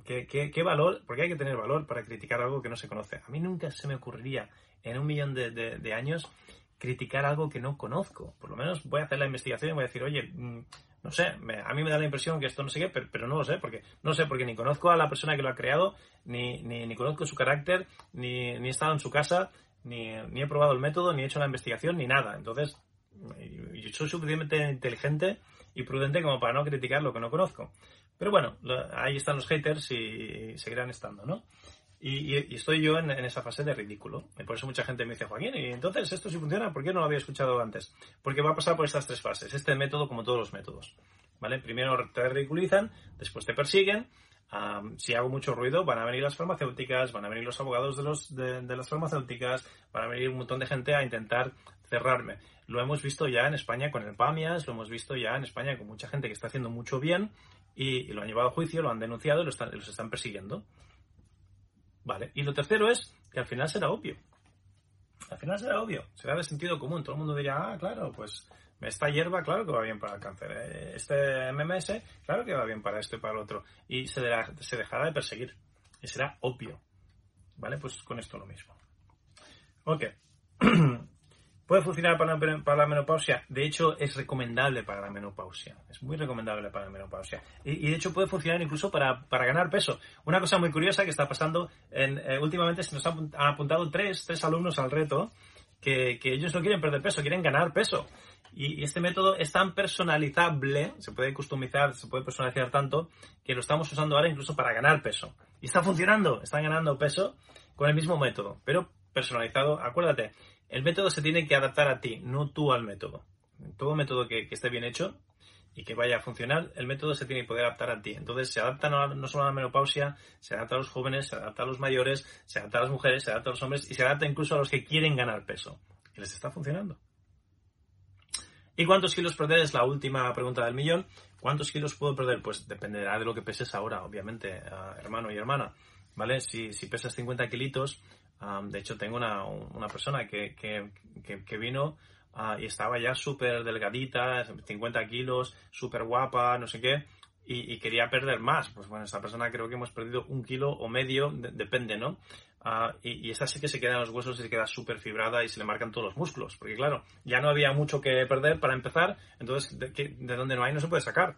¿qué, qué, valor? Porque hay que tener valor para criticar algo que no se conoce. A mí nunca se me ocurriría en un millón de, de, años criticar algo que no conozco. Por lo menos voy a hacer la investigación y voy a decir, oye, mm, no sé, a mí me da la impresión que esto no sé qué, pero, no lo sé, porque no sé, porque ni conozco a la persona que lo ha creado, ni, ni, conozco su carácter, ni, ni, he estado en su casa, ni, ni, he probado el método, ni he hecho la investigación, ni nada. Entonces, yo soy suficientemente inteligente y prudente como para no criticar lo que no conozco. Pero bueno, ahí están los haters y seguirán estando, ¿no? Y, estoy yo en, esa fase de ridículo. Y por eso mucha gente me dice, Joaquín, y entonces esto sí funciona, ¿por qué no lo había escuchado antes? Porque va a pasar por estas tres fases, este método como todos los métodos. ¿Vale? Primero te ridiculizan, después te persiguen. si hago mucho ruido, van a venir las farmacéuticas, van a venir los abogados de, los, de, las farmacéuticas, van a venir un montón de gente a intentar cerrarme. Lo hemos visto ya en España con el PAMIAS, lo hemos visto ya en España con mucha gente que está haciendo mucho bien y, lo han llevado a juicio, lo han denunciado y los están persiguiendo. Vale. Y lo tercero es que al final será obvio. Al final será obvio, será de sentido común. Todo el mundo dirá, ah, claro, pues esta hierba, claro que va bien para el cáncer. Eh, este MMS, claro que va bien para esto y para el otro. Y se, se dejará de perseguir. Y será obvio. ¿Vale? Pues con esto lo mismo. Ok. (clears throat) Puede funcionar para, la menopausia. De hecho, es recomendable para la menopausia. Es muy recomendable para la menopausia. Y, de hecho puede funcionar incluso para, ganar peso. Una cosa muy curiosa que está pasando, en, eh, últimamente se nos han, apuntado tres, tres alumnos al reto que, ellos no quieren perder peso, quieren ganar peso. Y, este método es tan personalizable, se puede customizar, se puede personalizar tanto, que lo estamos usando ahora incluso para ganar peso. Y está funcionando, están ganando peso con el mismo método, pero personalizado. Acuérdate, el método se tiene que adaptar a ti, no tú al método. Todo método que, esté bien hecho y que vaya a funcionar, el método se tiene que poder adaptar a ti. Entonces se adapta no, solo a la menopausia, se adapta a los jóvenes, se adapta a los mayores, se adapta a las mujeres, se adapta a los hombres y se adapta incluso a los que quieren ganar peso. Y les está funcionando. ¿Y cuántos kilos perder? Es la última pregunta del millón. ¿Cuántos kilos puedo perder? Pues dependerá de lo que peses ahora, obviamente, hermano y hermana. ¿Vale? Si, si pesas 50 kilitos, de hecho, tengo una, una persona que, que, que, vino ah, y estaba ya súper delgadita, 50 kilos, súper guapa, no sé qué, y, quería perder más. Pues bueno, esta persona creo que hemos perdido un kilo o medio, depende, ¿no? Ah, y, y, esa sí que se queda en los huesos y se queda súper fibrada y se le marcan todos los músculos. Porque claro, ya no había mucho que perder para empezar, entonces de, de donde no hay no se puede sacar.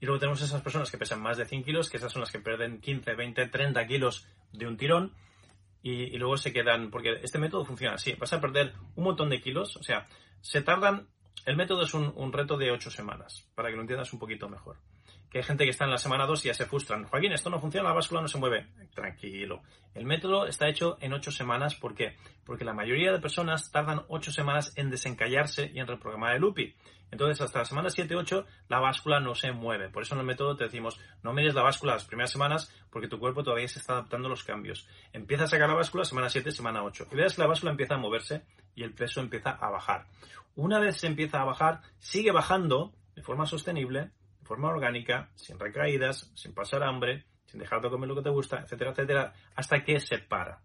Y luego tenemos esas personas que pesan más de 100 kilos, que esas son las que pierden 15, 20, 30 kilos de un tirón y, luego se quedan, porque este método funciona así, vas a perder un montón de kilos, o sea, se tardan, el método es un, un reto de ocho semanas, para que lo entiendas un poquito mejor que hay gente que está en la semana 2 y ya se frustran. Joaquín, esto no funciona, la báscula no se mueve. Tranquilo. El método está hecho en 8 semanas. ¿Por qué? Porque la mayoría de personas tardan 8 semanas en desencallarse y en reprogramar el UPI. Entonces, hasta la semana 7-8, la báscula no se mueve. Por eso en el método te decimos, no mires la báscula las primeras semanas porque tu cuerpo todavía se está adaptando a los cambios. Empieza a sacar la báscula semana 7, semana 8. Y veas que la báscula empieza a moverse y el peso empieza a bajar. Una vez se empieza a bajar, sigue bajando de forma sostenible forma orgánica, sin recaídas, sin pasar hambre, sin dejar de comer lo que te gusta, etcétera, etcétera, hasta que se para.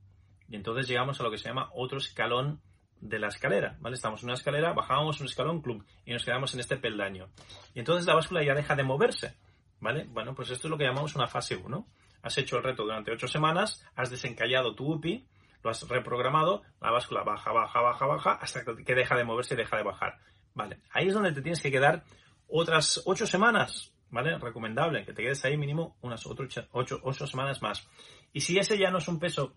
Y entonces llegamos a lo que se llama otro escalón de la escalera, ¿vale? Estamos en una escalera, bajábamos un escalón, club, y nos quedamos en este peldaño. Y entonces la báscula ya deja de moverse, ¿vale? Bueno, pues esto es lo que llamamos una fase 1. Has hecho el reto durante 8 semanas, has desencallado tu UPI, lo has reprogramado, la báscula baja, baja, baja, baja, hasta que deja de moverse y deja de bajar. Vale, ahí es donde te tienes que quedar otras ocho semanas, ¿vale? Recomendable que te quedes ahí mínimo unas otras ocho, ocho semanas más. Y si ese ya no es un peso,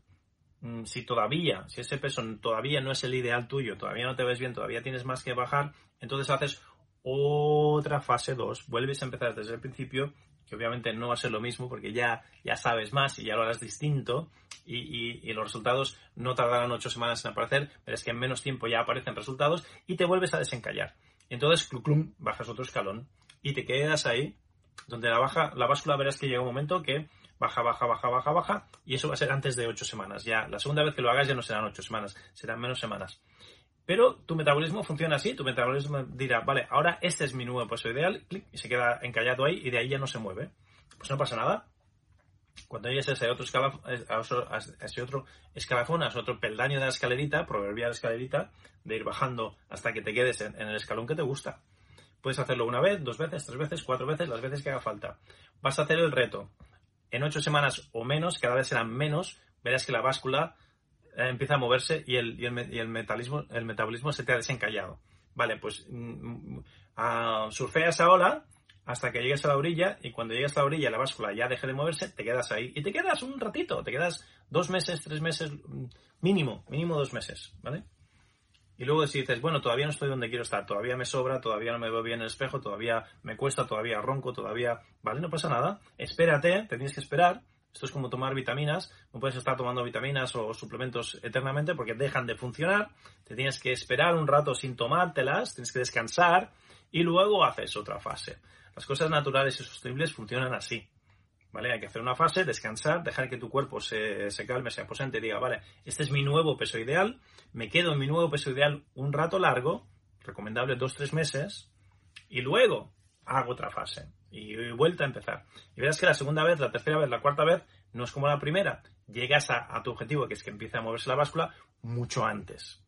mm, si todavía, si ese peso todavía no es el ideal tuyo, todavía no te ves bien, todavía tienes más que bajar, entonces haces otra fase 2, vuelves a empezar desde el principio, que obviamente no va a ser lo mismo porque ya, ya sabes más y ya lo harás distinto y, y, los resultados no tardarán ocho semanas en aparecer, pero es que en menos tiempo ya aparecen resultados y te vuelves a desencallar. Entonces, clum, bajas otro escalón y te quedas ahí, donde la, baja, la báscula verás que llega un momento que baja, baja, baja, baja, baja, y eso va a ser antes de ocho semanas. Ya la segunda vez que lo hagas ya no serán ocho semanas, serán menos semanas. Pero tu metabolismo funciona así, tu metabolismo dirá, vale, ahora este es mi nuevo peso ideal, clic, y se queda encallado ahí y de ahí ya no se mueve. Pues no pasa nada. Cuando llegues a ese otro, escalafón, a ese otro escalafón, a ese otro peldaño de la escalerita, proverbial escalerita, de ir bajando hasta que te quedes en, el escalón que te gusta. Puedes hacerlo una vez, dos veces, tres veces, cuatro veces, las veces que haga falta. Vas a hacer el reto. En ocho semanas o menos, cada vez serán menos, verás que la báscula eh, empieza a moverse y el, metabolismo, se te ha desencallado. Vale, pues mm, mm, surfea esa ola hasta que llegues a la orilla y cuando llegues a la orilla la báscula ya deje de moverse, te quedas ahí y te quedas un ratito, te quedas dos meses, tres meses, mínimo, mínimo dos meses, ¿vale? Y luego si dices, bueno, todavía no estoy donde quiero estar, todavía me sobra, todavía no me veo bien en el espejo, todavía me cuesta, todavía ronco, todavía, ¿vale? No pasa nada, espérate, te tienes que esperar. Esto es como tomar vitaminas, no puedes estar tomando vitaminas o suplementos eternamente porque dejan de funcionar, te tienes que esperar un rato sin tomártelas, tienes que descansar y luego haces otra fase. Las cosas naturales y sostenibles funcionan así. ¿Vale? Hay que hacer una fase, descansar, dejar que tu cuerpo se, calme, se aposente y diga, vale, este es mi nuevo peso ideal, me quedo en mi nuevo peso ideal un rato largo, recomendable dos, tres meses, y luego hago otra fase y vuelta a empezar. Y verás que la segunda vez, la tercera vez, la cuarta vez, no es como la primera. Llegas a, a tu objetivo, que es que empiece a moverse la báscula, mucho antes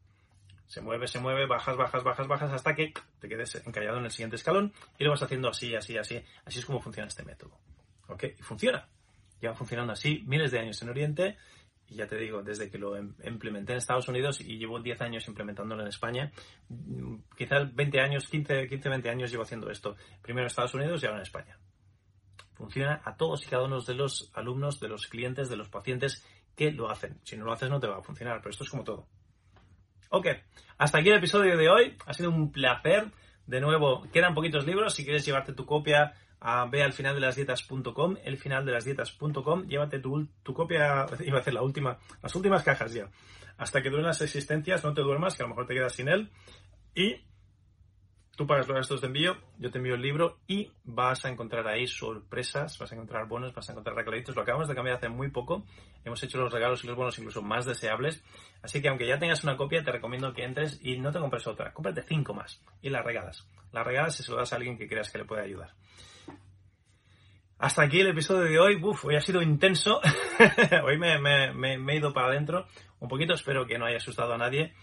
se mueve, se mueve, bajas, bajas, bajas, bajas, hasta que te quedes encallado en el siguiente escalón y lo vas haciendo así, así, así. Así es como funciona este método. ¿Ok? Y funciona. Lleva funcionando así miles de años en Oriente y ya te digo, desde que lo em, implementé en Estados Unidos y llevo 10 años implementándolo en España, mm, quizás 20 años, 15, 15, 20 años llevo haciendo esto. Primero en Estados Unidos y ahora en España. Funciona a todos y cada uno de los alumnos, de los clientes, de los pacientes que lo hacen. Si no lo haces no te va a funcionar, pero esto es como todo. Ok, hasta aquí el episodio de hoy. Ha sido un placer. De nuevo, quedan poquitos libros. Si quieres llevarte tu copia, ve al final de las dietas.com, el final de las dietas.com. Llévate tu, tu copia, (laughs) iba a hacer la última, las últimas cajas ya. Hasta que duren las existencias, no te duermas, que a lo mejor te quedas sin él. Y Tú pagas los gastos de envío, yo te envío el libro y vas a encontrar ahí sorpresas, vas a encontrar bonos, vas a encontrar regaladitos. Lo acabamos de cambiar hace muy poco. Hemos hecho los regalos y los bonos incluso más deseables. Así que aunque ya tengas una copia, te recomiendo que entres y no te compres otra. Cómprate cinco más y las regalas. Las regalas y se lo das a alguien que creas que le puede ayudar. Hasta aquí el episodio de hoy. Uf, hoy ha sido intenso. (laughs) hoy me, me, he ido para adentro un poquito. Espero que no haya asustado a nadie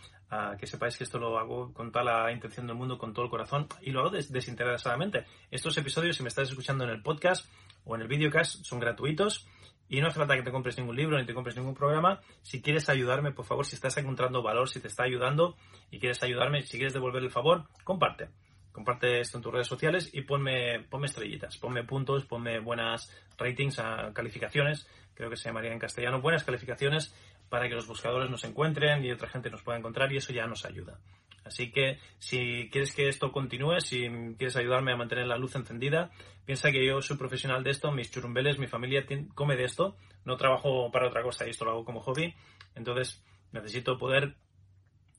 que sepáis que esto lo hago con toda la intención del mundo, con todo el corazón y lo hago desinteresadamente. Estos episodios, si me estás escuchando en el podcast o en el videocast, son gratuitos y no hace falta que te compres ningún libro ni te compres ningún programa. Si quieres ayudarme, por favor, si estás encontrando valor, si te está ayudando y quieres ayudarme, si quieres devolver el favor, comparte. Comparte esto en tus redes sociales y ponme, ponme estrellitas, ponme puntos, ponme buenas ratings, calificaciones, creo que se llamaría en castellano, buenas calificaciones para que los buscadores nos encuentren y otra gente nos pueda encontrar y eso ya nos ayuda. Así que si quieres que esto continúe, si quieres ayudarme a mantener la luz encendida, piensa que yo soy profesional de esto, mis churumbeles, mi familia come de esto, no trabajo para otra cosa y esto lo hago como hobby, entonces necesito poder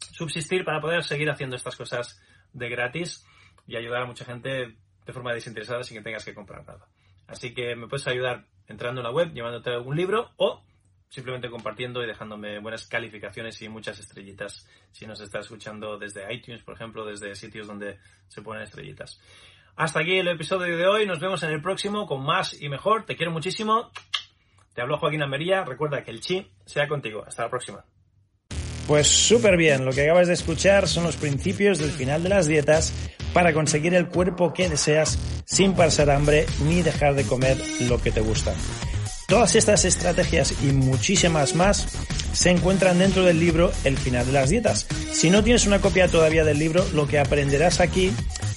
subsistir para poder seguir haciendo estas cosas de gratis y ayudar a mucha gente de forma desinteresada sin que tengas que comprar nada. Así que me puedes ayudar entrando en la web, llevándote algún libro o simplemente compartiendo y dejándome buenas calificaciones y muchas estrellitas si nos estás escuchando desde iTunes, por ejemplo, desde sitios donde se ponen estrellitas. Hasta aquí el episodio de hoy, nos vemos en el próximo con más y mejor. Te quiero muchísimo. Te habló Joaquín Almería. Recuerda que el chi sea contigo. Hasta la próxima. Pues súper bien, lo que acabas de escuchar son los principios del final de las dietas para conseguir el cuerpo que deseas sin pasar hambre ni dejar de comer lo que te gusta. Todas estas estrategias y muchísimas más se encuentran dentro del libro El final de las dietas. Si no tienes una copia todavía del libro, lo que aprenderás aquí